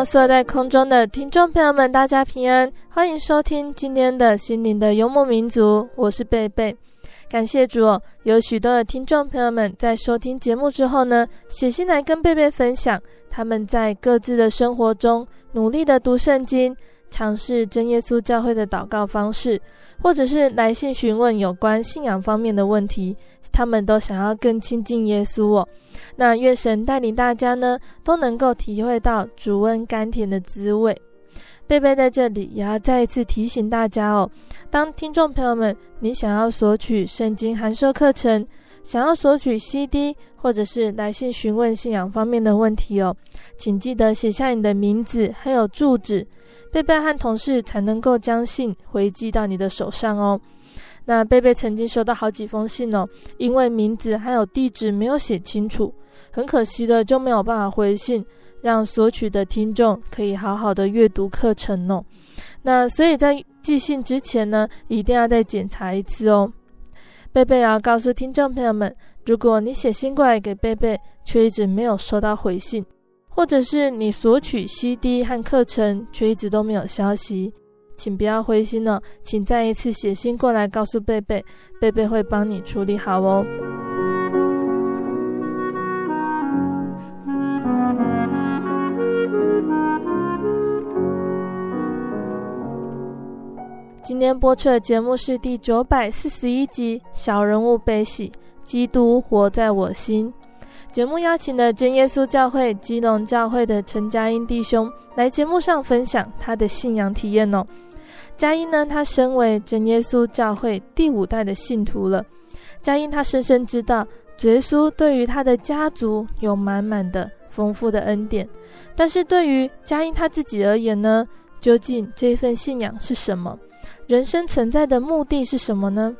Hello，所有在空中的听众朋友们，大家平安，欢迎收听今天的心灵的幽默民族，我是贝贝。感谢主，有许多的听众朋友们在收听节目之后呢，写信来跟贝贝分享他们在各自的生活中努力的读圣经。尝试真耶稣教会的祷告方式，或者是来信询问有关信仰方面的问题，他们都想要更亲近耶稣哦。那愿神带领大家呢，都能够体会到主恩甘甜的滋味。贝贝在这里也要再一次提醒大家哦，当听众朋友们你想要索取圣经函授课程，想要索取 CD，或者是来信询问信仰方面的问题哦，请记得写下你的名字还有住址。贝贝和同事才能够将信回寄到你的手上哦。那贝贝曾经收到好几封信哦，因为名字还有地址没有写清楚，很可惜的就没有办法回信，让索取的听众可以好好的阅读课程哦。那所以在寄信之前呢，一定要再检查一次哦。贝贝要告诉听众朋友们，如果你写信过来给贝贝，却一直没有收到回信。或者是你索取 CD 和课程，却一直都没有消息，请不要灰心了，请再一次写信过来告诉贝贝，贝贝会帮你处理好哦。今天播出的节目是第九百四十一集《小人物悲喜，基督活在我心》。节目邀请了真耶稣教会基隆教会的陈佳音弟兄来节目上分享他的信仰体验哦。佳音呢，他身为真耶稣教会第五代的信徒了。佳音他深深知道，耶稣对于他的家族有满满的丰富的恩典。但是对于佳音他自己而言呢，究竟这份信仰是什么？人生存在的目的是什么呢？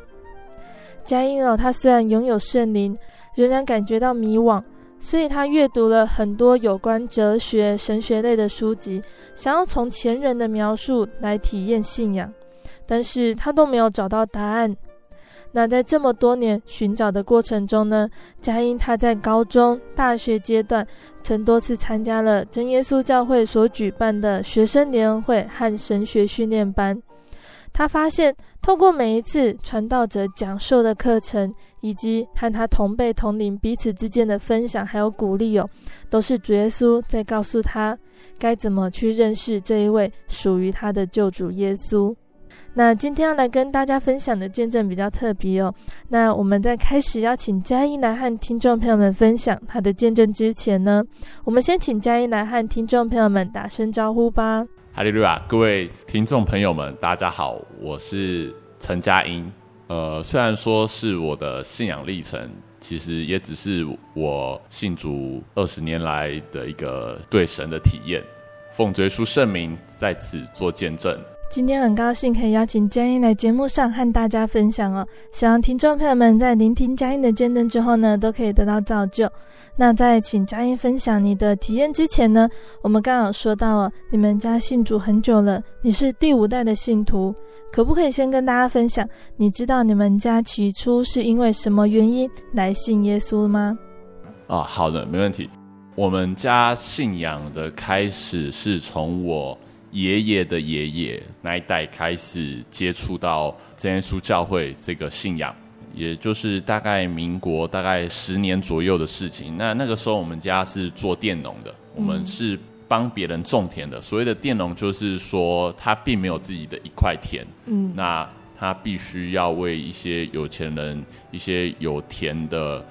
佳音哦，他虽然拥有圣灵。仍然感觉到迷惘，所以他阅读了很多有关哲学、神学类的书籍，想要从前人的描述来体验信仰，但是他都没有找到答案。那在这么多年寻找的过程中呢，佳音他在高中、大学阶段曾多次参加了真耶稣教会所举办的学生联谊会和神学训练班。他发现，透过每一次传道者讲授的课程，以及和他同辈同龄彼此之间的分享，还有鼓励哦，都是主耶稣在告诉他该怎么去认识这一位属于他的救主耶稣。那今天要来跟大家分享的见证比较特别哦。那我们在开始邀请嘉音来和听众朋友们分享他的见证之前呢，我们先请嘉音来和听众朋友们打声招呼吧。哈利路亚！各位听众朋友们，大家好，我是陈佳音。呃，虽然说是我的信仰历程，其实也只是我信主二十年来的一个对神的体验。奉耶稣圣名，在此做见证。今天很高兴可以邀请佳音来节目上和大家分享哦。希望听众朋友们在聆听佳音的见证之后呢，都可以得到造就。那在请佳音分享你的体验之前呢，我们刚好说到了你们家信主很久了，你是第五代的信徒，可不可以先跟大家分享？你知道你们家起初是因为什么原因来信耶稣吗？啊，好的，没问题。我们家信仰的开始是从我爷爷的爷爷那一代开始接触到真耶稣教会这个信仰，也就是大概民国大概十年左右的事情。那那个时候我们家是做佃农的，我们是帮别人种田的。所谓的佃农就是说他并没有自己的一块田，嗯，那他必须要为一些有钱人、一些有田的。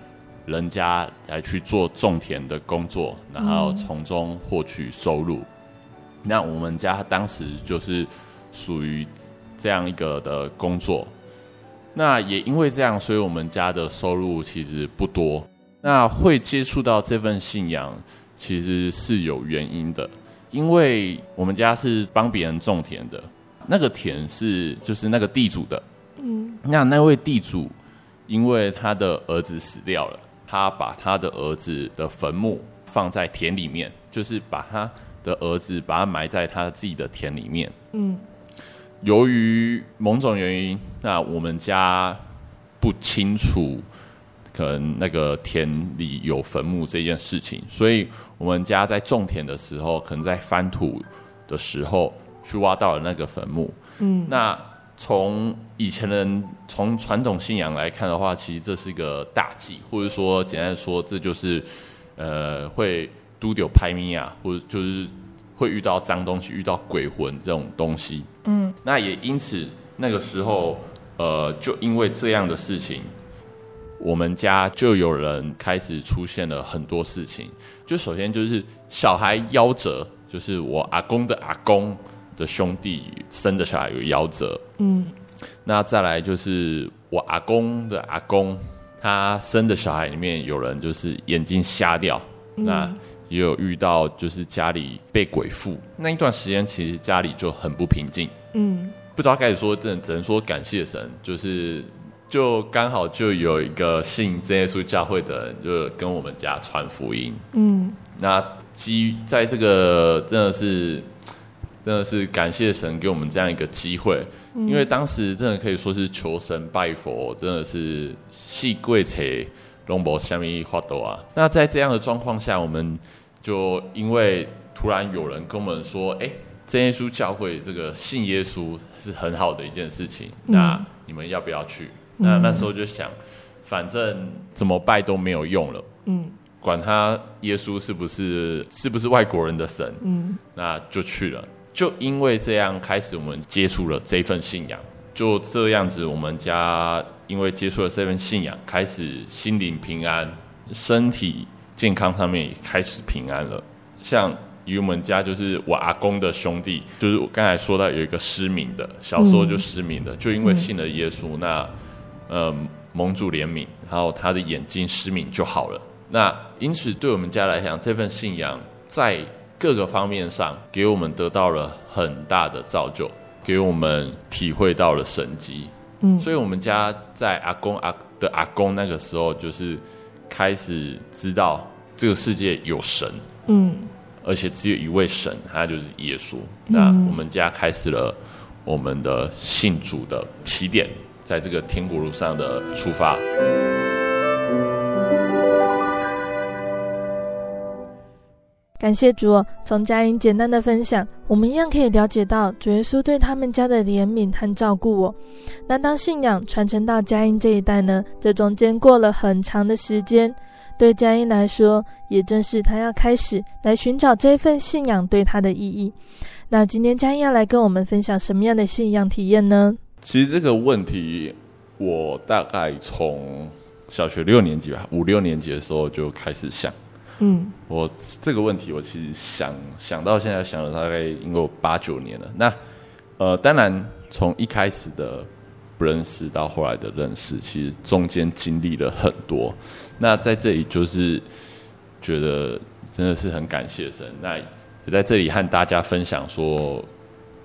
人家来去做种田的工作，然后从中获取收入。嗯。那我们家当时就是属于这样一个的工作。那也因为这样，所以我们家的收入其实不多。那会接触到这份信仰，其实是有原因的，因为我们家是帮别人种田的，那个田是就是那个地主的。嗯。那那位地主因为他的儿子死掉了。他把他的儿子的坟墓放在田里面，就是把他的儿子把他埋在他自己的田里面。嗯，由于某种原因，那我们家不清楚可能那个田里有坟墓这件事情，所以我们家在种田的时候，可能在翻土的时候去挖到了那个坟墓。嗯，那。从以前人从传统信仰来看的话，其实这是一个大忌，或者说简单说，这就是呃会拄着歹物啊，或者就是会遇到脏东西、遇到鬼魂这种东西。嗯，那也因此那个时候，呃，就因为这样的事情，我们家就有人开始出现了很多事情。就首先就是小孩夭折，就是我阿公的阿公。的兄弟生的小孩有夭折，嗯，那再来就是我阿公的阿公，他生的小孩里面有人就是眼睛瞎掉，嗯，那也有遇到就是家里被鬼附，那一段时间其实家里就很不平静，嗯，不知道该说，只只能说感谢神，就是就刚好就有一个信真耶稣教会的人，就跟我们家传福音，嗯，那基于在这个真的是。真的是感谢神给我们这样一个机会，因为当时真的可以说是求神拜佛，真的是细贵且龙博下面花朵啊。那在这样的状况下，我们就因为突然有人跟我们说：“哎，真耶稣教会这个信耶稣是很好的一件事情，那你们要不要去？”那那时候就想，反正怎么拜都没有用了，嗯，管他耶稣是不是是不是外国人的神，嗯，那就去了。就因为这样开始，我们接触了这份信仰。就这样子，我们家因为接触了这份信仰，开始心灵平安，身体健康上面也开始平安了。像以我们家就是我阿公的兄弟，就是我刚才说到有一个失明的，小时候就失明的，就因为信了耶稣，那呃蒙主怜悯，然后他的眼睛失明就好了。那因此对我们家来讲，这份信仰在。各个方面上，给我们得到了很大的造就，给我们体会到了神迹。嗯，所以我们家在阿公阿的阿公那个时候，就是开始知道这个世界有神。嗯，而且只有一位神，他就是耶稣。嗯，那我们家开始了我们的信主的起点，在这个天国路上的出发。感谢主哦，从佳音简单的分享，我们一样可以了解到主耶稣对他们家的怜悯和照顾哦。那当信仰传承到佳音这一代呢？这中间过了很长的时间，对佳音来说，也正是他要开始来寻找这份信仰对他的意义。那今天佳音要来跟我们分享什么样的信仰体验呢？其实这个问题，我大概从小学六年级吧，五六年级的时候就开始想。嗯，我这个问题，我其实想想到现在想了大概应该有八九年了。那呃，当然从一开始的不认识到后来的认识，其实中间经历了很多。那在这里就是觉得真的是很感谢神。那也在这里和大家分享说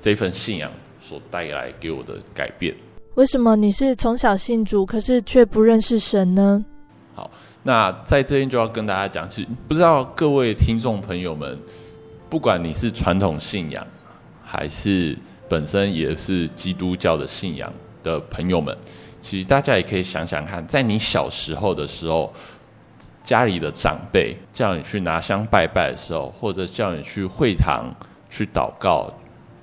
这份信仰所带来给我的改变。为什么你是从小信主，可是却不认识神呢？那在这边就要跟大家讲，其实不知道各位听众朋友们，不管你是传统信仰，还是本身也是基督教的信仰的朋友们，其实大家也可以想想看，在你小时候的时候，家里的长辈叫你去拿香拜拜的时候，或者叫你去会堂去祷告、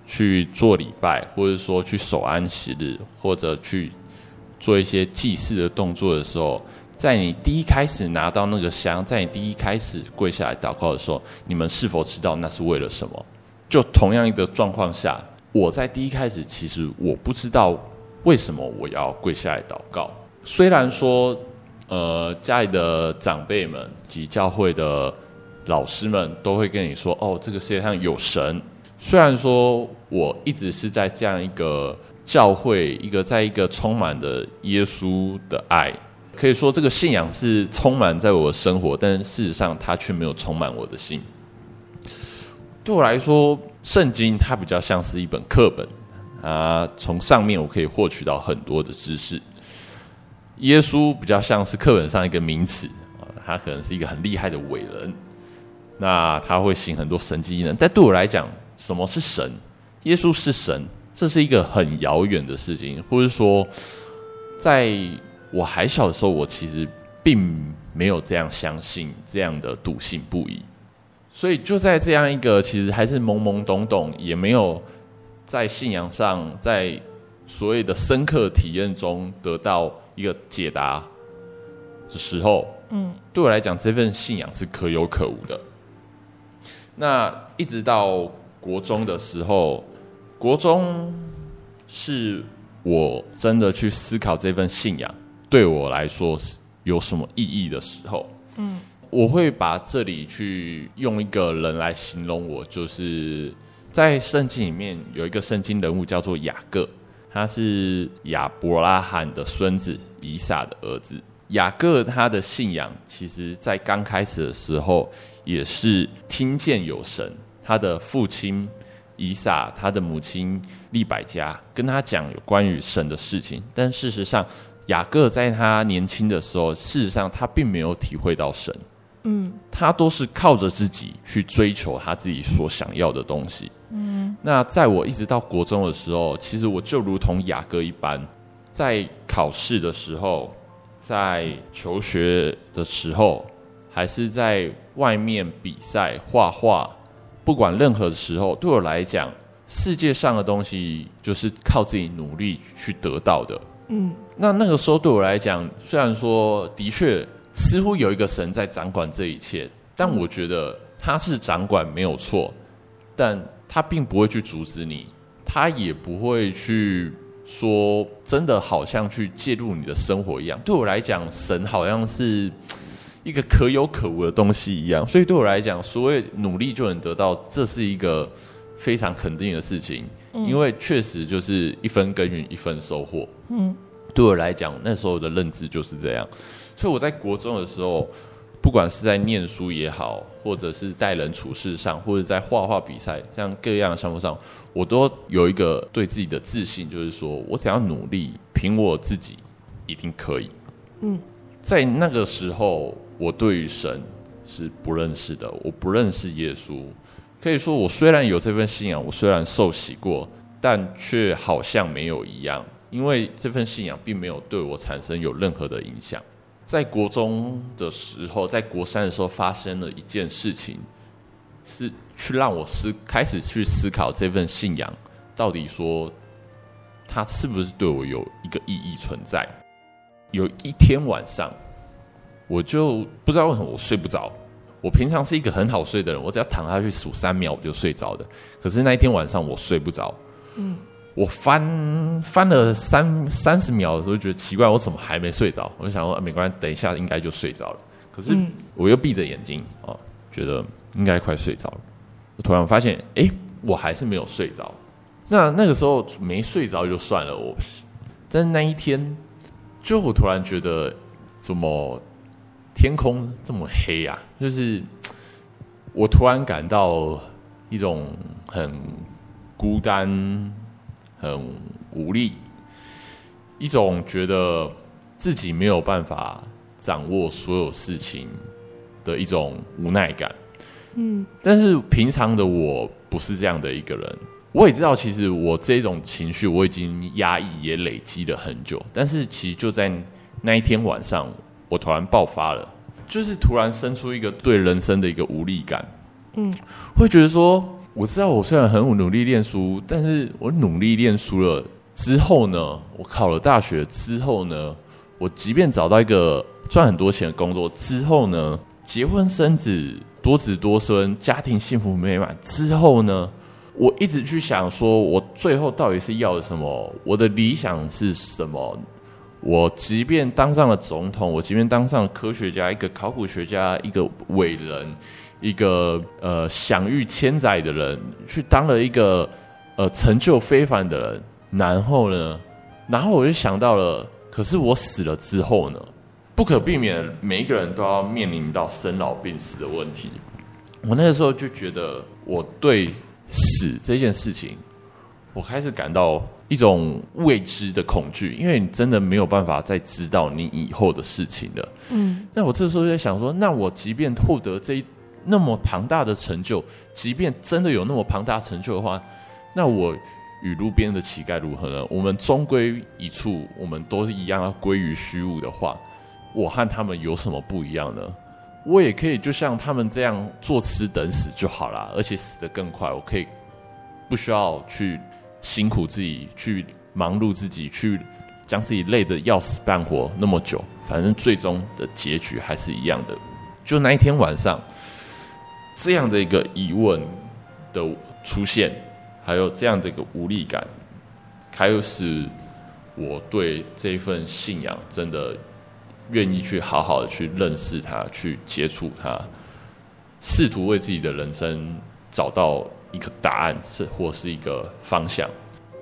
去做礼拜，或者说去守安息日，或者去做一些祭祀的动作的时候，在你第一开始拿到那个香，在你第一开始跪下来祷告的时候，你们是否知道那是为了什么？就同样一个状况下，我在第一开始其实我不知道为什么我要跪下来祷告，虽然说。呃，家里的长辈们及教会的老师们都会跟你说：“哦，这个世界上有神。”虽然说我一直是在这样一个教会，一个在一个充满的耶稣的爱，可以说这个信仰是充满在我的生活，但事实上它却没有充满我的心。对我来说，圣经它比较像是一本课本啊，从上面我可以获取到很多的知识。耶稣比较像是课本上一个名词啊，他可能是一个很厉害的伟人，那他会行很多神迹异能。但对我来讲，什么是神？耶稣是神，这是一个很遥远的事情，或者说，在我还小的时候，我其实并没有这样相信，这样的笃信不疑。所以就在这样一个其实还是懵懵懂懂，也没有在信仰上，在所谓的深刻体验中得到。一个解答的时候，嗯，对我来讲，这份信仰是可有可无的。那一直到国中的时候，国中是我真的去思考这份信仰对我来说是有什么意义的时候，嗯，我会把这里去用一个人来形容我，就是在圣经里面有一个圣经人物叫做雅各。他是亚伯拉罕的孙子，以撒的儿子。雅各他的信仰，其实在刚开始的时候，也是听见有神。他的父亲以撒，他的母亲利百加，跟他讲有关于神的事情。但事实上，雅各在他年轻的时候，事实上他并没有体会到神。嗯，他都是靠着自己去追求他自己所想要的东西。嗯，那在我一直到国中的时候，其实我就如同雅各一般，在考试的时候，在求学的时候，还是在外面比赛画画，不管任何的时候，对我来讲，世界上的东西就是靠自己努力去得到的。嗯，那那个时候对我来讲，虽然说的确。似乎有一个神在掌管这一切，但我觉得他是掌管没有错，但他并不会去阻止你，他也不会去说真的好像去介入你的生活一样。对我来讲，神好像是一个可有可无的东西一样，所以对我来讲，所谓努力就能得到，这是一个非常肯定的事情，因为确实就是一分耕耘一分收获。嗯，对我来讲，那时候的认知就是这样。所以我在国中的时候，不管是在念书也好，或者是待人处事上，或者在画画比赛，像各样的项目上，我都有一个对自己的自信，就是说我只要努力，凭我自己一定可以。嗯，在那个时候，我对于神是不认识的，我不认识耶稣。可以说，我虽然有这份信仰，我虽然受洗过，但却好像没有一样，因为这份信仰并没有对我产生有任何的影响。在国中的时候，在国三的时候，发生了一件事情，是去让我思开始去思考这份信仰到底说，它是不是对我有一个意义存在。有一天晚上，我就不知道为什么我睡不着。我平常是一个很好睡的人，我只要躺下去数三秒我就睡着的。可是那一天晚上我睡不着。嗯。我翻翻了三三十秒的时候，觉得奇怪，我怎么还没睡着？我就想说，没关系，等一下应该就睡着了。可是我又闭着眼睛啊，觉得应该快睡着了。我突然发现，哎，我还是没有睡着。那那个时候没睡着就算了，我，但是那一天，就我突然觉得，怎么天空这么黑啊？就是我突然感到一种很孤单。很无力，一种觉得自己没有办法掌握所有事情的一种无奈感。嗯，但是平常的我不是这样的一个人。我也知道，其实我这种情绪我已经压抑也累积了很久。但是，其实就在那一天晚上，我突然爆发了，就是突然生出一个对人生的一个无力感。嗯，会觉得说，我知道我虽然很努力念书，但是我努力念书了之后呢，我考了大学之后呢，我即便找到一个赚很多钱的工作之后呢，结婚生子，多子多孙，家庭幸福美满之后呢，我一直去想说，我最后到底是要什么？我的理想是什么？我即便当上了总统，我即便当上了科学家，一个考古学家，一个伟人。一个呃享誉千载的人，去当了一个呃成就非凡的人，然后呢，然后我就想到了，可是我死了之后呢，不可避免，每一个人都要面临到生老病死的问题。我那个时候就觉得，我对死这件事情，我开始感到一种未知的恐惧，因为你真的没有办法再知道你以后的事情了。嗯，那我这时候就在想说，那我即便获得这一那么庞大的成就，即便真的有那么庞大成就的话，那我与路边的乞丐如何呢？我们终归一处，我们都是一样要归于虚无的话，我和他们有什么不一样呢？我也可以就像他们这样坐吃等死就好了，而且死得更快。我可以不需要去辛苦自己，去忙碌自己，去将自己累得要死半活那么久，反正最终的结局还是一样的。就那一天晚上。这样的一个疑问的出现，还有这样的一个无力感，开始我对这份信仰真的愿意去好好的去认识它，去接触它，试图为自己的人生找到一个答案，是或是一个方向。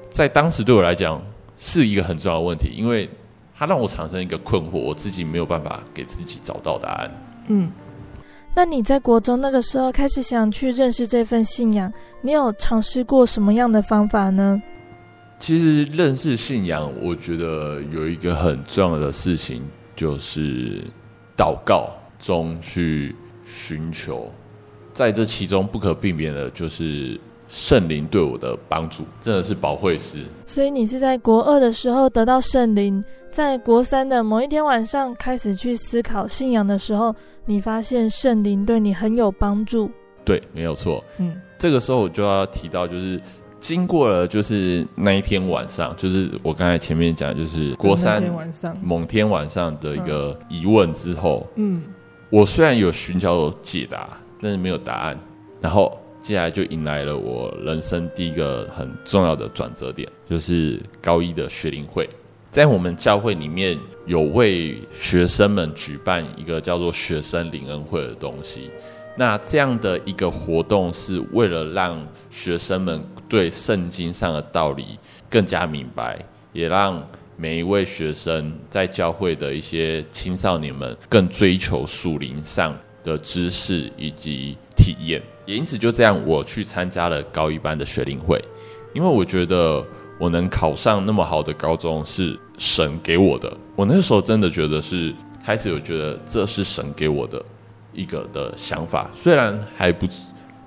在当时对我来讲是一个很重要的问题，因为它让我产生一个困惑，我自己没有办法给自己找到答案。嗯。那你在国中那个时候开始想去认识这份信仰，你有尝试过什么样的方法呢？其实认识信仰，我觉得有一个很重要的事情，就是祷告中去寻求，在这其中不可避免的就是圣灵对我的帮助，真的是保惠师。所以你是在国二的时候得到圣灵，在国三的某一天晚上开始去思考信仰的时候。你发现圣灵对你很有帮助，对，没有错。嗯，这个时候我就要提到，就是经过了，就是那一天晚上，就是我刚才前面讲，就是国三晚上某天晚上的一个疑问之后，嗯，我虽然有寻求解答，但是没有答案。然后接下来就迎来了我人生第一个很重要的转折点，就是高一的学龄会。在我们教会里面有为学生们举办一个叫做学生灵恩会的东西，那这样的一个活动是为了让学生们对圣经上的道理更加明白，也让每一位学生在教会的一些青少年们更追求属灵上的知识以及体验。也因此就这样，我去参加了高一班的学龄会，因为我觉得。我能考上那么好的高中是神给我的。我那时候真的觉得是开始有觉得这是神给我的一个的想法，虽然还不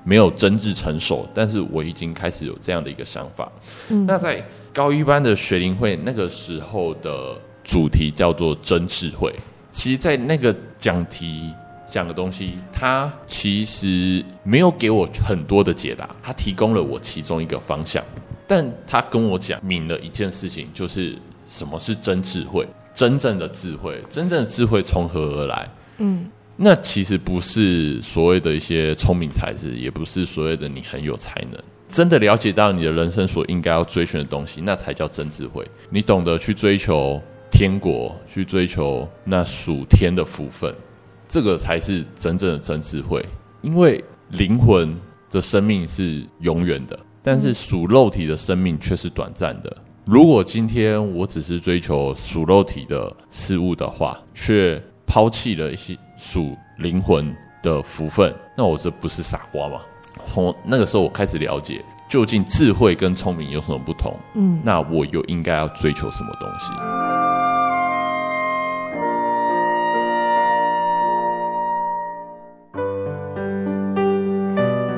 没有真挚成熟，但是我已经开始有这样的一个想法。嗯。那在高一班的学龄会那个时候的主题叫做真智慧。其实，在那个讲题讲的东西，他其实没有给我很多的解答，他提供了我其中一个方向。但他跟我讲明了一件事情，就是什么是真智慧，真正的智慧，真正的智慧从何而来？嗯，那其实不是所谓的一些聪明才智，也不是所谓的你很有才能。真的了解到你的人生所应该要追寻的东西，那才叫真智慧。你懂得去追求天国，去追求那属天的福分，这个才是真正的真智慧。因为灵魂的生命是永远的。但是属肉体的生命却是短暂的。如果今天我只是追求属肉体的事物的话，却抛弃了一些属灵魂的福分，那我这不是傻瓜吗？从那个时候我开始了解，究竟智慧跟聪明有什么不同？嗯，那我又应该要追求什么东西？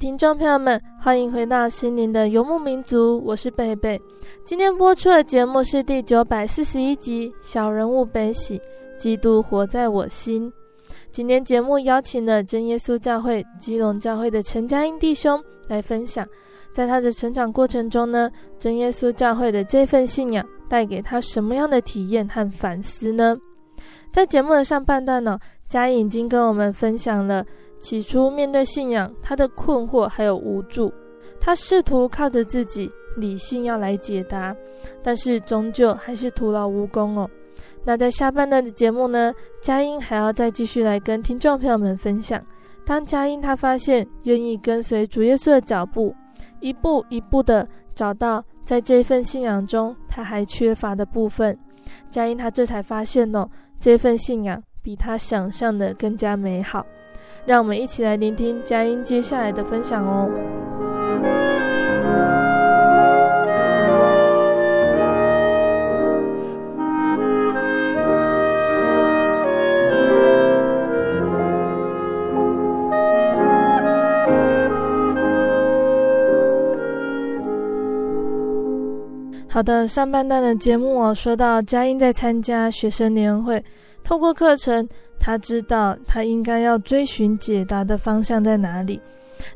听众朋友们，欢迎回到心灵的游牧民族，我是贝贝。今天播出的节目是第九百四十一集《小人物悲喜，基督活在我心》。今天节目邀请了真耶稣教会基隆教会的陈佳音弟兄来分享，在他的成长过程中呢，真耶稣教会的这份信仰带给他什么样的体验和反思呢？在节目的上半段呢，佳音已经跟我们分享了。起初面对信仰，他的困惑还有无助，他试图靠着自己理性要来解答，但是终究还是徒劳无功哦。那在下半段的节目呢，佳音还要再继续来跟听众朋友们分享，当佳音他发现愿意跟随主耶稣的脚步，一步一步的找到在这份信仰中他还缺乏的部分，佳音他这才发现哦，这份信仰比他想象的更加美好。让我们一起来聆听佳音接下来的分享哦。好的，上半段的节目我说到佳音在参加学生联会，透过课程。他知道他应该要追寻解答的方向在哪里。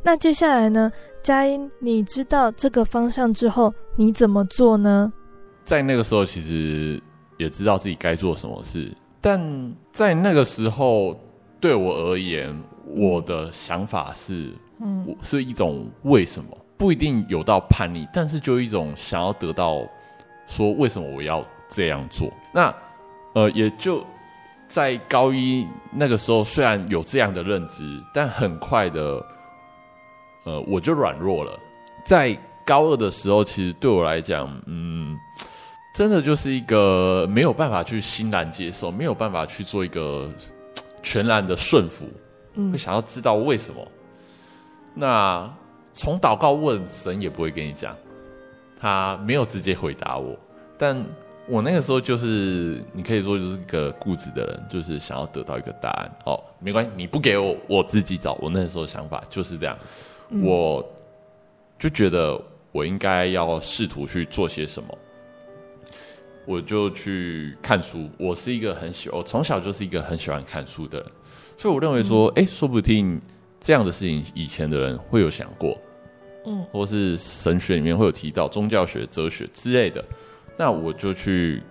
那接下来呢？佳音，你知道这个方向之后，你怎么做呢？在那个时候，其实也知道自己该做什么事，但在那个时候，对我而言，我的想法是，嗯，是一种为什么，不一定有到叛逆，但是就一种想要得到，说为什么我要这样做？那呃，也就。在高一那个时候，虽然有这样的认知，但很快的，呃，我就软弱了。在高二的时候，其实对我来讲，嗯，真的就是一个没有办法去欣然接受，没有办法去做一个全然的顺服，嗯，会想要知道为什么。那从祷告问神也不会跟你讲，他没有直接回答我，但我那个时候就是，你可以说就是一个固执的人，就是想要得到一个答案。哦，没关系，你不给我，我自己找。我那时候想法就是这样，嗯、我就觉得我应该要试图去做些什么，我就去看书。我是一个很喜，我从小就是一个很喜欢看书的人，所以我认为说，哎、嗯，说不定这样的事情以前的人会有想过，嗯，或是神学里面会有提到宗教学、哲学之类的。那我就去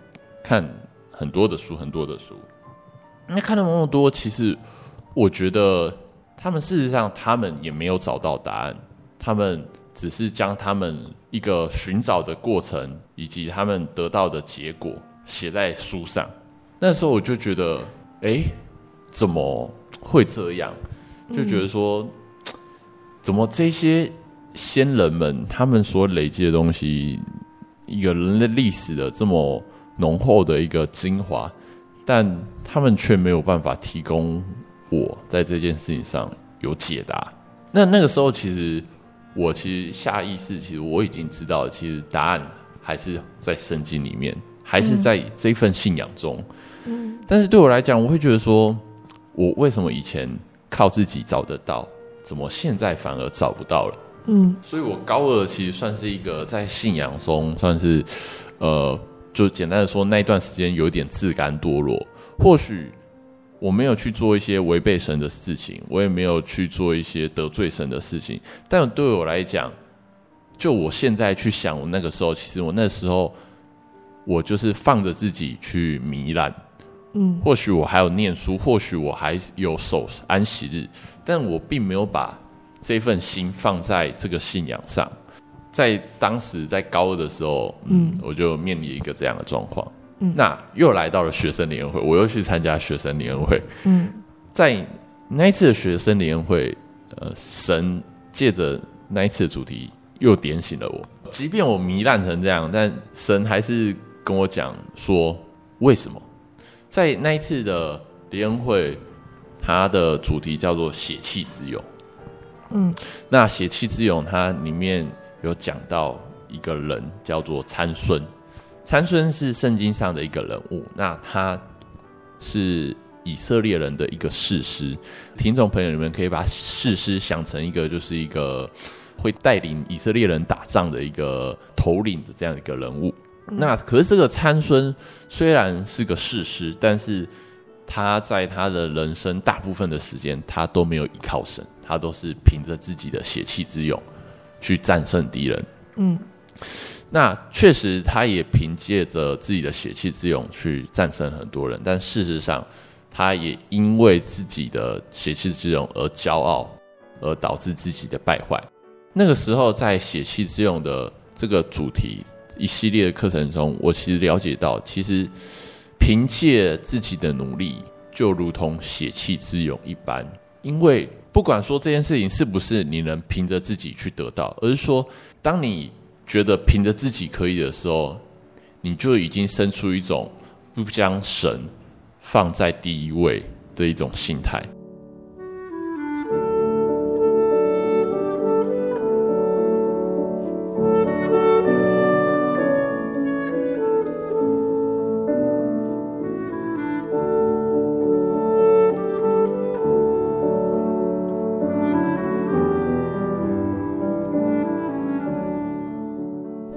看很多的书，很多的书。那看了那么多，其实我觉得他们事实上他们也没有找到答案，他们只是将他们一个寻找的过程以及他们得到的结果写在书上。那时候我就觉得，哎，怎么会这样？就觉得说，怎么这些先人们他们所累积的东西？一个人类历史的这么浓厚的一个精华，但他们却没有办法提供我在这件事情上有解答。那那个时候，其实我其实下意识，其实我已经知道，其实答案还是在圣经里面，还是在这份信仰中。嗯，但是对我来讲，我会觉得说，我为什么以前靠自己找得到，怎么现在反而找不到了？嗯，所以我高二其实算是一个在信仰中算是，呃，就简单的说，那一段时间有点自甘堕落。或许我没有去做一些违背神的事情，我也没有去做一些得罪神的事情。但对我来讲，就我现在去想，我那个时候，其实我那时候，我就是放着自己去糜烂。嗯，或许我还有念书，或许我还有守安息日，但我并没有把。这份心放在这个信仰上，在当时在高二的时候，嗯，我就面临一个这样的状况。嗯，那又来到了学生联会，我又去参加学生联会。嗯，在那一次的学生联会，呃，神借着那一次的主题又点醒了我。即便我糜烂成这样，但神还是跟我讲说，为什么在那一次的联会，它的主题叫做血气之勇。嗯，那血气之勇，它里面有讲到一个人叫做参孙，参孙是圣经上的一个人物，那他是以色列人的一个士师。听众朋友，你们可以把士师想成一个，就是一个会带领以色列人打仗的一个头领的这样一个人物。嗯、那可是这个参孙虽然是个士师，但是他在他的人生大部分的时间，他都没有依靠神。他都是凭着自己的血气之勇去战胜敌人。嗯，那确实，他也凭借着自己的血气之勇去战胜很多人。但事实上，他也因为自己的血气之勇而骄傲，而导致自己的败坏。那个时候，在血气之勇的这个主题一系列的课程中，我其实了解到，其实凭借自己的努力，就如同血气之勇一般，因为。不管说这件事情是不是你能凭着自己去得到，而是说，当你觉得凭着自己可以的时候，你就已经生出一种不将神放在第一位的一种心态。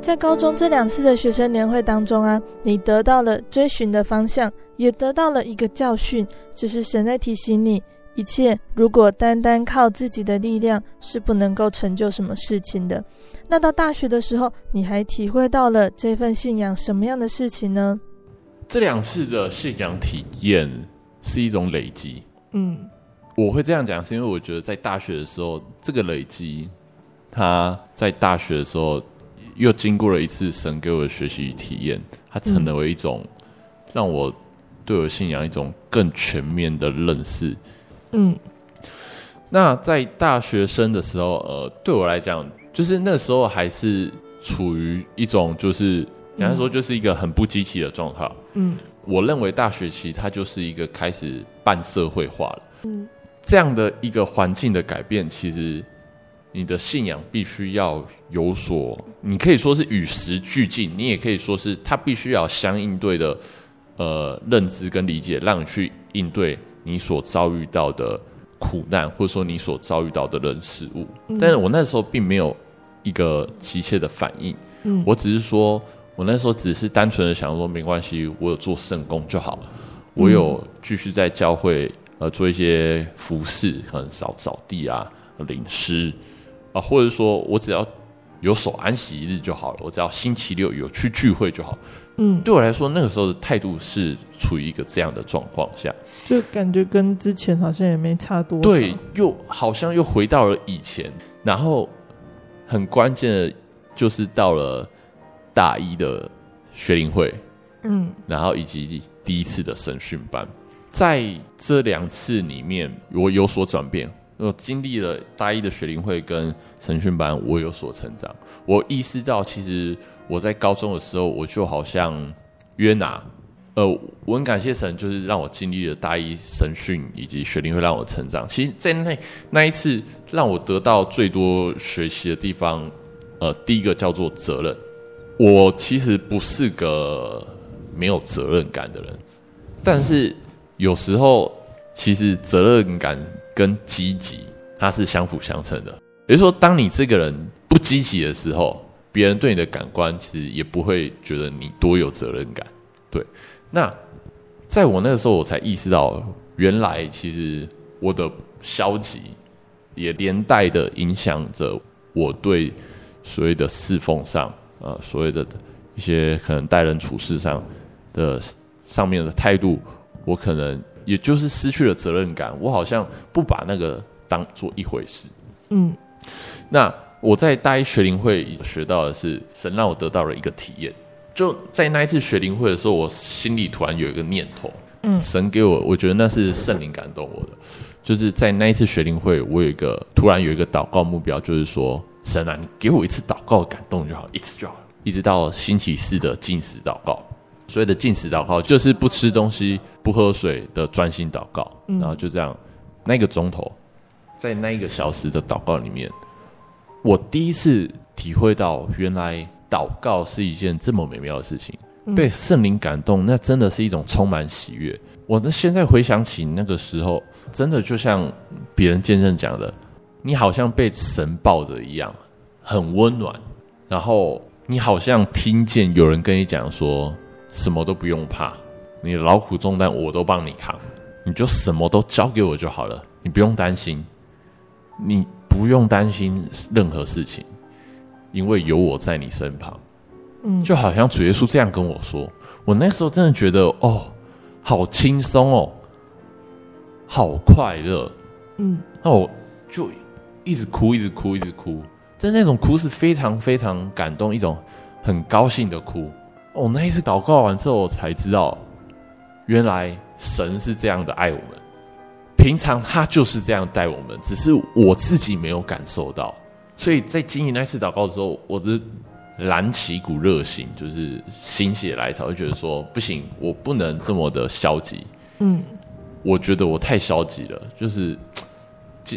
在高中这两次的学生年会当中啊，你得到了追寻的方向，也得到了一个教训，就是神在提醒你，一切如果单单靠自己的力量是不能够成就什么事情的。那到大学的时候，你还体会到了这份信仰什么样的事情呢？这两次的信仰体验是一种累积。嗯，我会这样讲，是因为我觉得在大学的时候，这个累积，他在大学的时候。又经过了一次神给我的学习与体验，它成了为一种让我对我信仰一种更全面的认识。嗯，那在大学生的时候，呃，对我来讲，就是那时候还是处于一种就是，简单说就是一个很不积极的状态。嗯，我认为大学期它就是一个开始半社会化了。嗯，这样的一个环境的改变，其实。你的信仰必须要有所，你可以说是与时俱进，你也可以说是它必须要相应对的呃认知跟理解，让你去应对你所遭遇到的苦难，或者说你所遭遇到的人事物。嗯、但是我那时候并没有一个急切的反应，嗯，我只是说我那时候只是单纯的想说，没关系，我有做圣工就好，我有继续在教会呃做一些服饰，可能扫扫地啊，领诗。啊，或者说我只要有守安息日就好了，我只要星期六有去聚会就好。嗯，对我来说，那个时候的态度是处于一个这样的状况下，就感觉跟之前好像也没差多。对，又好像又回到了以前。然后很关键的，就是到了大一的学龄会，嗯，然后以及第一次的审讯班，在这两次里面，我有所转变。我经历了大一的学龄会跟神训班，我有所成长。我意识到，其实我在高中的时候，我就好像约拿。呃，我很感谢神，就是让我经历了大一神训以及学龄会，让我成长。其实，在那那一次，让我得到最多学习的地方，呃，第一个叫做责任。我其实不是个没有责任感的人，但是有时候，其实责任感。跟积极，它是相辅相成的。也就是说，当你这个人不积极的时候，别人对你的感官其实也不会觉得你多有责任感。对，那在我那个时候，我才意识到，原来其实我的消极也连带的影响着我对所谓的侍奉上，呃，所谓的一些可能待人处事上的上面的态度，我可能。也就是失去了责任感，我好像不把那个当做一回事。嗯，那我在大一学龄会学到的是，神让我得到了一个体验。就在那一次学龄会的时候，我心里突然有一个念头，嗯，神给我，我觉得那是圣灵感动我的。就是在那一次学龄会，我有一个突然有一个祷告目标，就是说，神啊，你给我一次祷告的感动就好，一次就好，一直到星期四的禁食祷告。所谓的禁食祷告，就是不吃东西、不喝水的专心祷告。然后就这样，那个钟头，在那一个小时的祷告里面，我第一次体会到，原来祷告是一件这么美妙的事情。被圣灵感动，那真的是一种充满喜悦。我那现在回想起那个时候，真的就像别人见证讲的，你好像被神抱着一样，很温暖。然后你好像听见有人跟你讲说。什么都不用怕，你的劳苦重担我都帮你扛，你就什么都交给我就好了，你不用担心，你不用担心任何事情，因为有我在你身旁。嗯，就好像主耶稣这样跟我说，我那时候真的觉得哦，好轻松哦，好快乐。嗯，那我就一直哭，一直哭，一直哭，但那种哭是非常非常感动，一种很高兴的哭。哦，那一次祷告完之后，我才知道，原来神是这样的爱我们。平常他就是这样待我们，只是我自己没有感受到。所以在经营那次祷告的时候，我是燃起一股热情，就是心血来潮，就觉得说不行，我不能这么的消极。嗯，我觉得我太消极了，就是。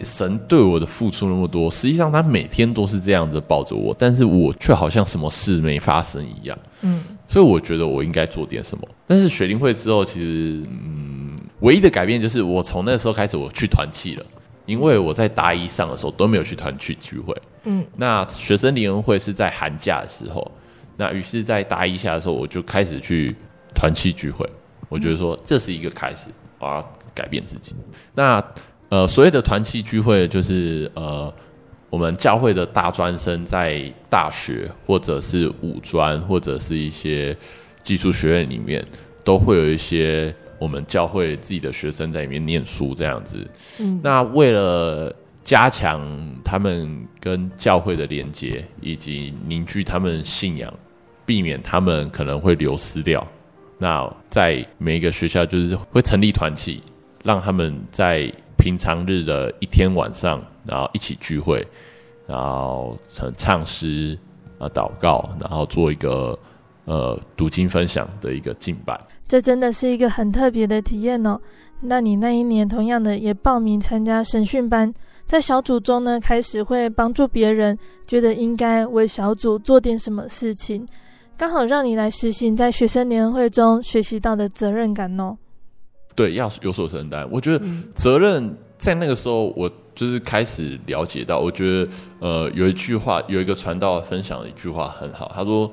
神对我的付出那么多，实际上他每天都是这样子抱着我，但是我却好像什么事没发生一样。嗯，所以我觉得我应该做点什么。但是学龄会之后，其实嗯，唯一的改变就是我从那时候开始我去团契了，因为我在大一上的时候都没有去团契聚会。嗯，那学生联谊会是在寒假的时候，那于是，在大一下的时候我就开始去团契聚会。我觉得说这是一个开始，我要改变自己。那。呃，所谓的团契聚会，就是呃，我们教会的大专生在大学或者是五专或者是一些技术学院里面，都会有一些我们教会自己的学生在里面念书这样子。嗯，那为了加强他们跟教会的连接，以及凝聚他们信仰，避免他们可能会流失掉，那在每一个学校就是会成立团体，让他们在。平常日的一天晚上，然后一起聚会，然后唱唱诗啊、祷告，然后做一个呃读经分享的一个敬拜。这真的是一个很特别的体验哦。那你那一年同样的也报名参加神训班，在小组中呢，开始会帮助别人，觉得应该为小组做点什么事情，刚好让你来实行在学生年会中学习到的责任感哦。对，要有所承担。我觉得责任在那个时候，我就是开始了解到，我觉得呃，有一句话，有一个传道分享的一句话很好，他说，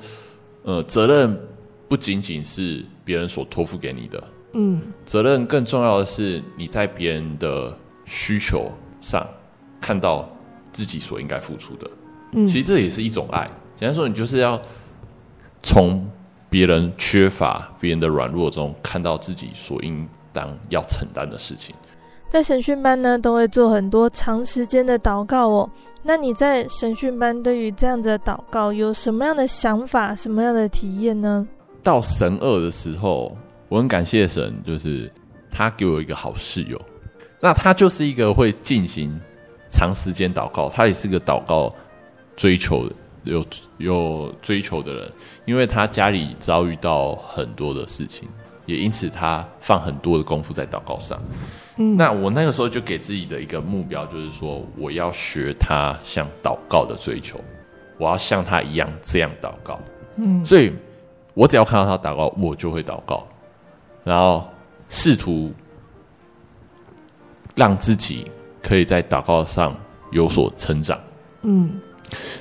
呃，责任不仅仅是别人所托付给你的，嗯，责任更重要的是你在别人的需求上。看到自己所应该付出的，嗯，其实这也是一种爱。简单说，你就是要从别人缺乏、别人的软弱中，看到自己所应当要承担的事情。在审讯班呢，都会做很多长时间的祷告哦。那你在审讯班对于这样的祷告有什么样的想法、什么样的体验呢？到神二的时候，我很感谢神，就是他给我一个好室友。那他就是一个会进行。长时间祷告，他也是个祷告追求有有追求的人，因为他家里遭遇到很多的事情，也因此他放很多的功夫在祷告上。嗯，那我那个时候就给自己的一个目标，就是说我要学他像祷告的追求，我要像他一样这样祷告。嗯，所以我只要看到他祷告，我就会祷告，然后试图让自己。可以在祷告上有所成长，嗯，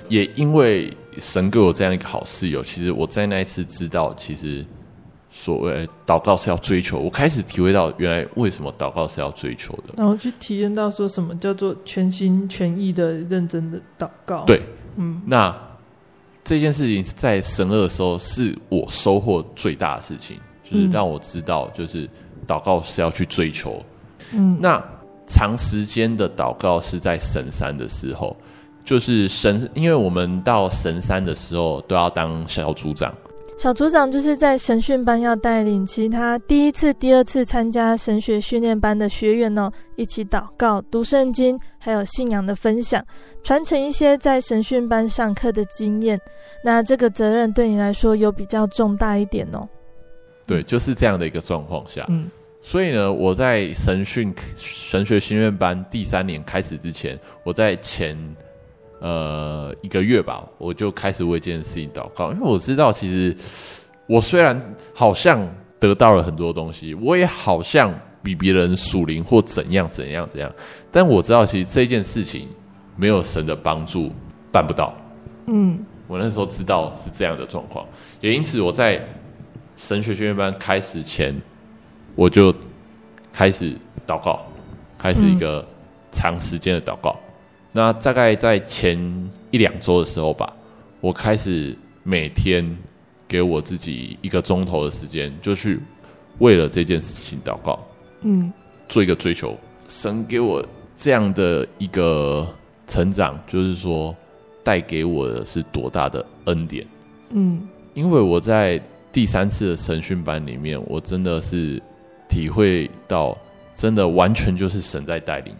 也因为神给我这样一个好室友，其实我在那一次知道，其实所谓祷告是要追求，我开始体会到原来为什么祷告是要追求的，然后去体验到说什么叫做全心全意的认真的祷告，对，嗯，那这件事情在神二的时候是我收获最大的事情，就是让我知道，就是祷告是要去追求，嗯，那。长时间的祷告是在神山的时候，就是神，因为我们到神山的时候都要当小组长。小组长就是在神训班要带领其他第一次、第二次参加神学训练班的学员哦，一起祷告、读圣经，还有信仰的分享，传承一些在神训班上课的经验。那这个责任对你来说有比较重大一点哦。对，就是这样的一个状况下，嗯。所以呢，我在神训神学训练班第三年开始之前，我在前呃一个月吧，我就开始为这件事情祷告，因为我知道，其实我虽然好像得到了很多东西，我也好像比别人属灵或怎样怎样怎样，但我知道，其实这件事情没有神的帮助办不到。嗯，我那时候知道是这样的状况，也因此我在神学训练班开始前。我就开始祷告，开始一个长时间的祷告。那大概在前一两周的时候吧，我开始每天给我自己一个钟头的时间，就去为了这件事情祷告。嗯，做一个追求。神给我这样的一个成长，就是说带给我的是多大的恩典。嗯，因为我在第三次的神训班里面，我真的是。体会到，真的完全就是神在带领，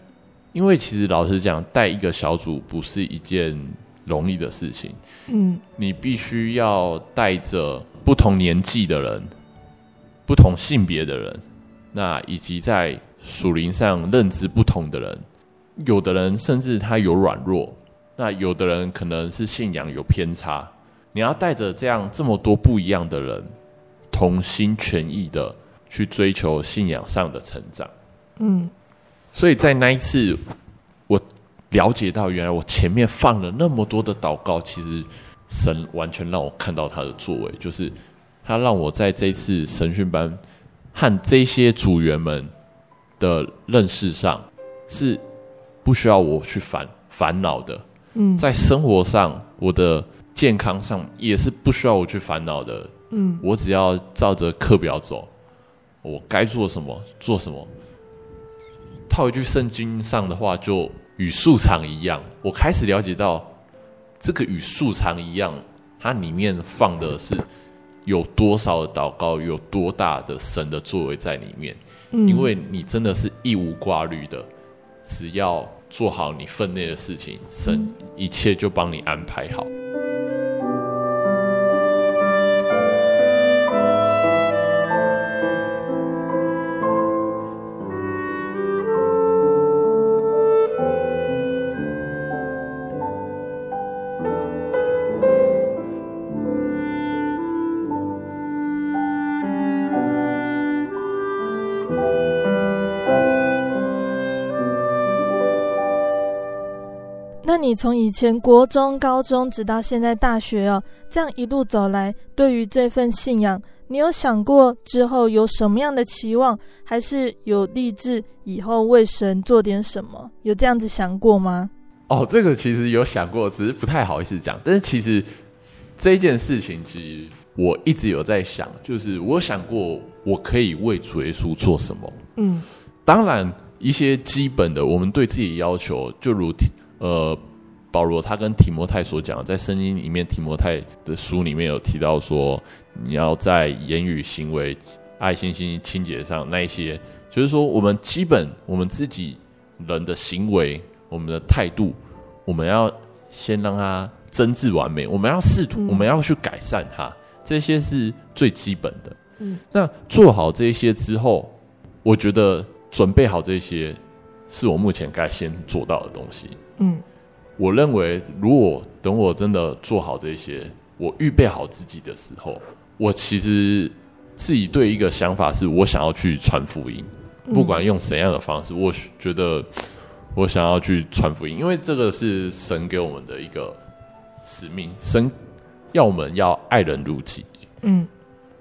因为其实老实讲，带一个小组不是一件容易的事情。嗯，你必须要带着不同年纪的人、不同性别的人，那以及在属灵上认知不同的人，有的人甚至他有软弱，那有的人可能是信仰有偏差，你要带着这样这么多不一样的人，同心全意的。去追求信仰上的成长，嗯，所以在那一次，我了解到，原来我前面放了那么多的祷告，其实神完全让我看到他的作为，就是他让我在这次神训班和这些组员们的认识上是不需要我去烦烦恼的，嗯，在生活上，我的健康上也是不需要我去烦恼的，嗯，我只要照着课表走。我该做什么做什么，套一句圣经上的话，就与素常一样。我开始了解到，这个与素常一样，它里面放的是有多少的祷告，有多大的神的作为在里面。嗯，因为你真的是一无挂虑的，只要做好你分内的事情，神一切就帮你安排好。你从以前国中、高中，直到现在大学哦，这样一路走来，对于这份信仰，你有想过之后有什么样的期望，还是有立志以后为神做点什么？有这样子想过吗？哦，这个其实有想过，只是不太好意思讲。但是其实这件事情，其实我一直有在想，就是我想过我可以为主耶稣做什么。嗯，当然一些基本的，我们对自己的要求，就如呃保罗他跟提摩太所讲，在圣经里面提摩太的书里面有提到说，你要在言语、行为、爱心、心、清洁上那一些，就是说我们基本我们自己人的行为。我们的态度，我们要先让它真挚完美。我们要试图，我们要去改善它，这些是最基本的。嗯，那做好这些之后，我觉得准备好这些，是我目前该先做到的东西。嗯，我认为，如果等我真的做好这些，我预备好自己的时候，我其实自己对一个想法是，我想要去传福音，不管用怎样的方式，我觉得。我想要去传福音，因为这个是神给我们的一个使命。神要我们要爱人如己，嗯，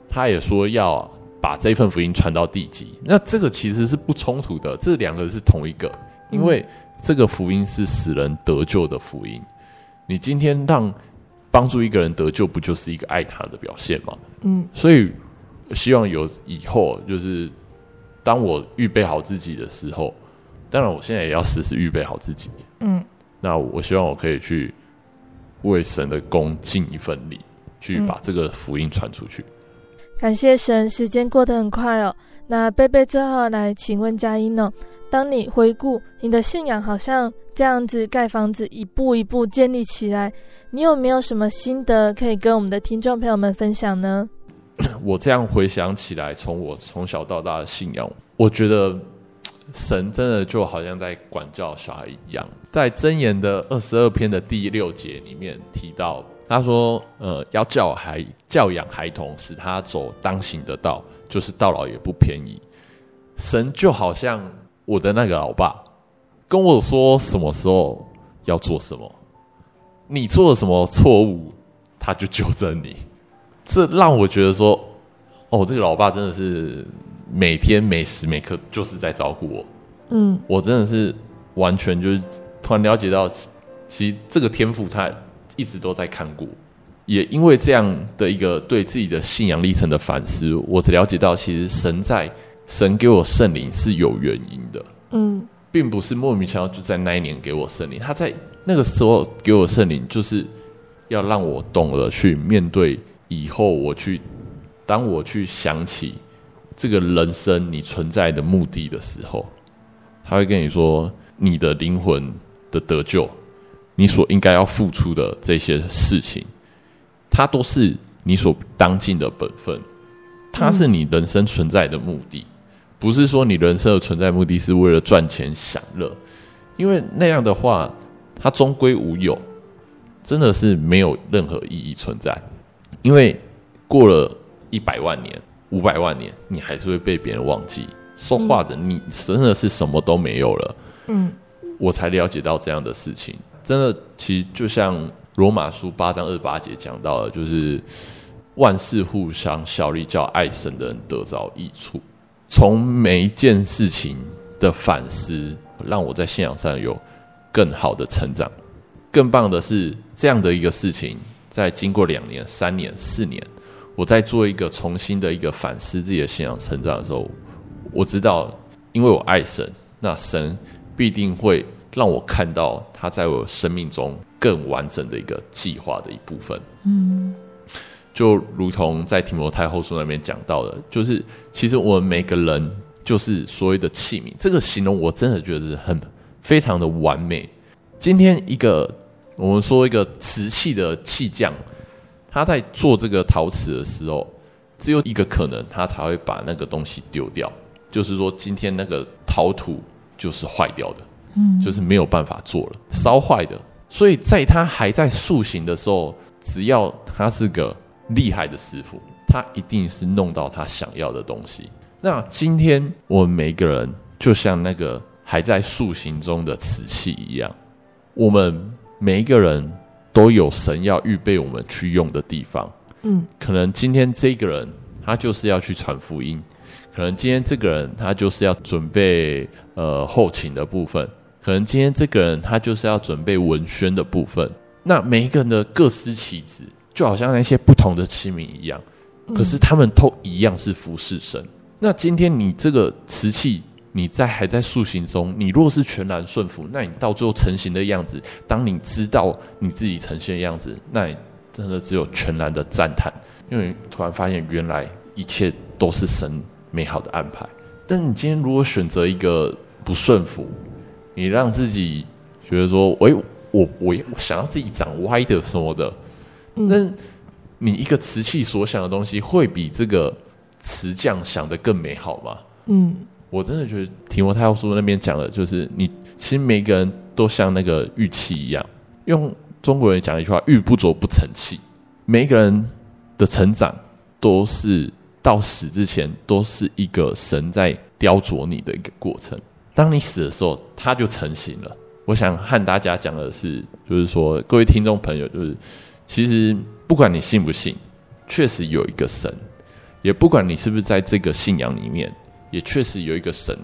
他也说要把这份福音传到地极。那这个其实是不冲突的，这两个是同一个，因为这个福音是使人得救的福音。你今天让帮助一个人得救，不就是一个爱他的表现吗？嗯，所以希望有以后，就是当我预备好自己的时候。当然，我现在也要时时预备好自己。嗯，那我希望我可以去为神的功尽一份力，去把这个福音传出去。感谢神，时间过得很快哦。那贝贝最后来请问佳音呢？当你回顾你的信仰，好像这样子盖房子，一步一步建立起来，你有没有什么心得可以跟我们的听众朋友们分享呢？我这样回想起来，从我从小到大的信仰，我觉得。神真的就好像在管教小孩一样，在箴言的二十二篇的第六节里面提到，他说：“呃，要教孩教养孩童，使他走当行的道，就是到老也不偏移。”神就好像我的那个老爸，跟我说什么时候要做什么，你做了什么错误，他就纠正你。这让我觉得说，哦，这个老爸真的是。每天每时每刻就是在照顾我，嗯，我真的是完全就是突然了解到，其实这个天赋他一直都在看顾，也因为这样的一个对自己的信仰历程的反思，我才了解到，其实神在神给我圣灵是有原因的，嗯，并不是莫名其妙就在那一年给我圣灵，他在那个时候给我圣灵，就是要让我懂得去面对以后，我去当我去想起。这个人生你存在的目的的时候，他会跟你说，你的灵魂的得救，你所应该要付出的这些事情，它都是你所当尽的本分，它是你人生存在的目的，不是说你人生的存在目的是为了赚钱享乐，因为那样的话，它终归无有，真的是没有任何意义存在，因为过了一百万年。五百万年，你还是会被别人忘记。说话的你，真的是什么都没有了。嗯，我才了解到这样的事情，真的，其实就像罗马书八章二八节讲到的，就是万事互相效力，叫爱神的人得着益处。从每一件事情的反思，让我在信仰上有更好的成长。更棒的是，这样的一个事情，在经过两年、三年、四年。我在做一个重新的一个反思自己的信仰成长的时候，我知道，因为我爱神，那神必定会让我看到他在我生命中更完整的一个计划的一部分。嗯，就如同在提摩太后书那边讲到的，就是其实我们每个人就是所谓的器皿，这个形容我真的觉得是很非常的完美。今天一个我们说一个瓷器的器匠。他在做这个陶瓷的时候，只有一个可能，他才会把那个东西丢掉。就是说，今天那个陶土就是坏掉的，嗯，就是没有办法做了，烧坏的。所以在他还在塑形的时候，只要他是个厉害的师傅，他一定是弄到他想要的东西。那今天我们每一个人，就像那个还在塑形中的瓷器一样，我们每一个人都有神要预备我们去用的地方。嗯，可能今天这个人他就是要去传福音，可能今天这个人他就是要准备呃后勤的部分，可能今天这个人他就是要准备文宣的部分。那每一个人的各司其职，就好像那些不同的器皿一样，可是他们都一样是服侍神。嗯。那今天你这个瓷器，你在还在塑形中，你若是全然顺服，那你到最后成型的样子，当你知道你自己呈现的样子，那你。真的只有全然的赞叹，因为突然发现原来一切都是神美好的安排。但你今天如果选择一个不顺服，你让自己觉得说，喂，我我我想要自己长歪的什么的，那、嗯、你一个瓷器所想的东西，会比这个瓷匠想的更美好吗？嗯，我真的觉得提摩太后书那边讲的，就是你其实每个人都像那个玉器一样用。中国人讲一句话：“玉不琢不成器。”每一个人的成长都是到死之前，都是一个神在雕琢你的一个过程。当你死的时候，它就成型了。我想和大家讲的是，就是说，各位听众朋友，就是其实不管你信不信，确实有一个神；也不管你是不是在这个信仰里面，也确实有一个神，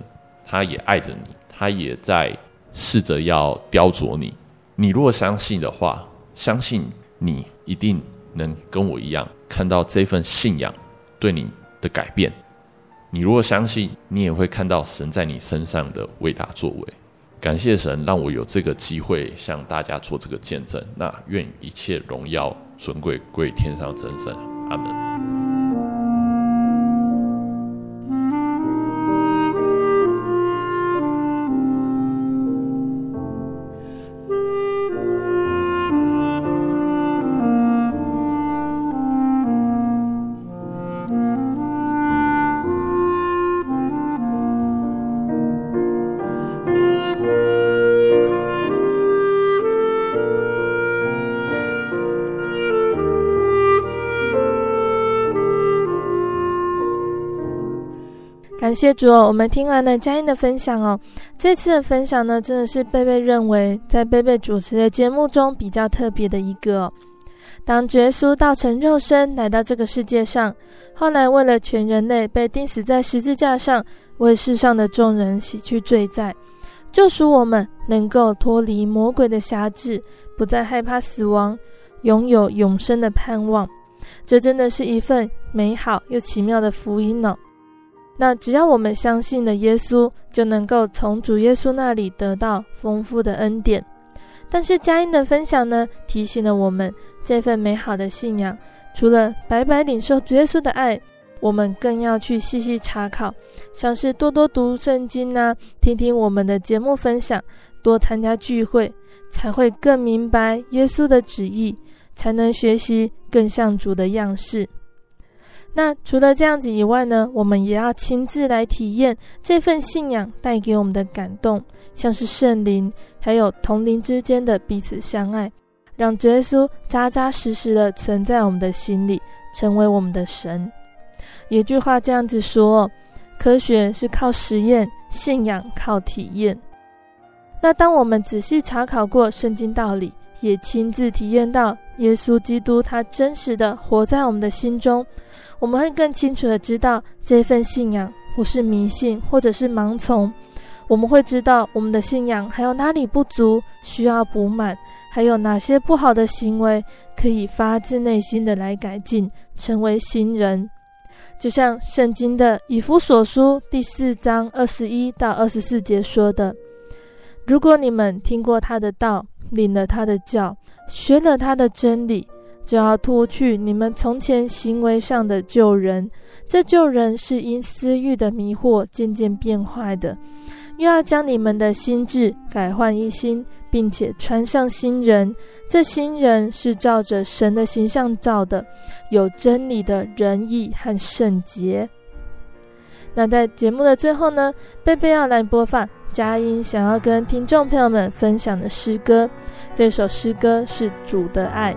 他也爱着你，他也在试着要雕琢你。你如果相信的话，相信你一定能跟我一样看到这份信仰对你的改变。你如果相信，你也会看到神在你身上的伟大作为。感谢神让我有这个机会向大家做这个见证。那愿一切荣耀尊贵归天上真神。阿门。感谢主哦，我们听完了佳音的分享哦。这次的分享呢，真的是贝贝认为在贝贝主持的节目中比较特别的一个哦。当耶稣道成肉身来到这个世界上，后来为了全人类被钉死在十字架上，为世上的众人洗去罪债，救赎我们能够脱离魔鬼的辖制，不再害怕死亡，拥有永生的盼望。这真的是一份美好又奇妙的福音呢、哦。那只要我们相信了耶稣，就能够从主耶稣那里得到丰富的恩典。但是佳音的分享呢，提醒了我们这份美好的信仰，除了白白领受主耶稣的爱，我们更要去细细查考，像是多多读圣经啊，听听我们的节目分享，多参加聚会，才会更明白耶稣的旨意，才能学习更像主的样式。那除了这样子以外呢，我们也要亲自来体验这份信仰带给我们的感动，像是圣灵，还有同灵之间的彼此相爱，让耶稣扎扎实实的存在我们的心里，成为我们的神。有句话这样子说：科学是靠实验，信仰靠体验。那当我们仔细查考过圣经道理，也亲自体验到耶稣基督他真实的活在我们的心中。我们会更清楚的知道这份信仰不是迷信或者是盲从，我们会知道我们的信仰还有哪里不足，需要补满，还有哪些不好的行为可以发自内心的来改进，成为新人。就像圣经的以弗所书第四章二十一到二十四节说的：“如果你们听过他的道，领了他的教，学了他的真理。”就要脱去你们从前行为上的旧人，这旧人是因私欲的迷惑渐渐变坏的；又要将你们的心志改换一新，并且穿上新人。这新人是照着神的形象造的，有真理的仁义和圣洁。那在节目的最后呢，贝贝要来播放佳音想要跟听众朋友们分享的诗歌。这首诗歌是《主的爱》。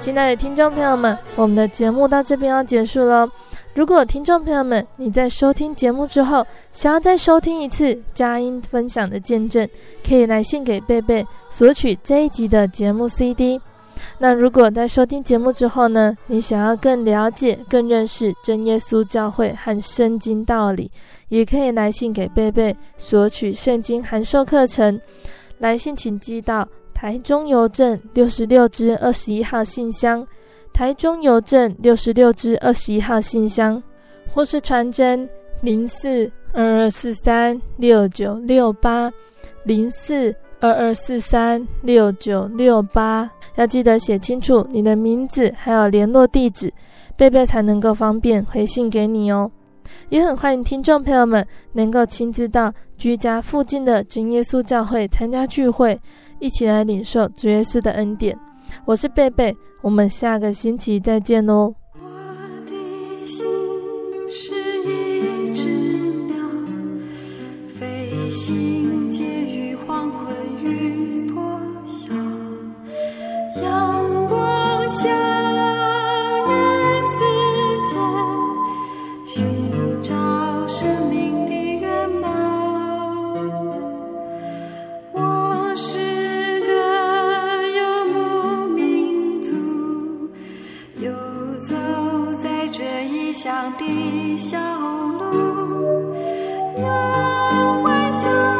亲爱的听众朋友们，我们的节目到这边要结束了。如果听众朋友们你在收听节目之后，想要再收听一次佳音分享的见证，可以来信给贝贝索取这一集的节目 CD。那如果在收听节目之后呢，你想要更了解、更认识真耶稣教会和圣经道理，也可以来信给贝贝索取圣经函授课程。来信请寄到台中邮政六十六支二十一号信箱。台中邮政六十六支二十一号信箱，或是传真零四二二四三六九六八零四二二四三六九六八，要记得写清楚你的名字还有联络地址，贝贝才能够方便回信给你哦。也很欢迎听众朋友们能够亲自到居家附近的真耶稣教会参加聚会，一起来领受主耶稣的恩典。我是贝贝，我们下个星期再见哦。我的心是一只鸟，飞行介于黄昏与破晓，阳光下。有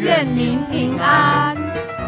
愿您平安。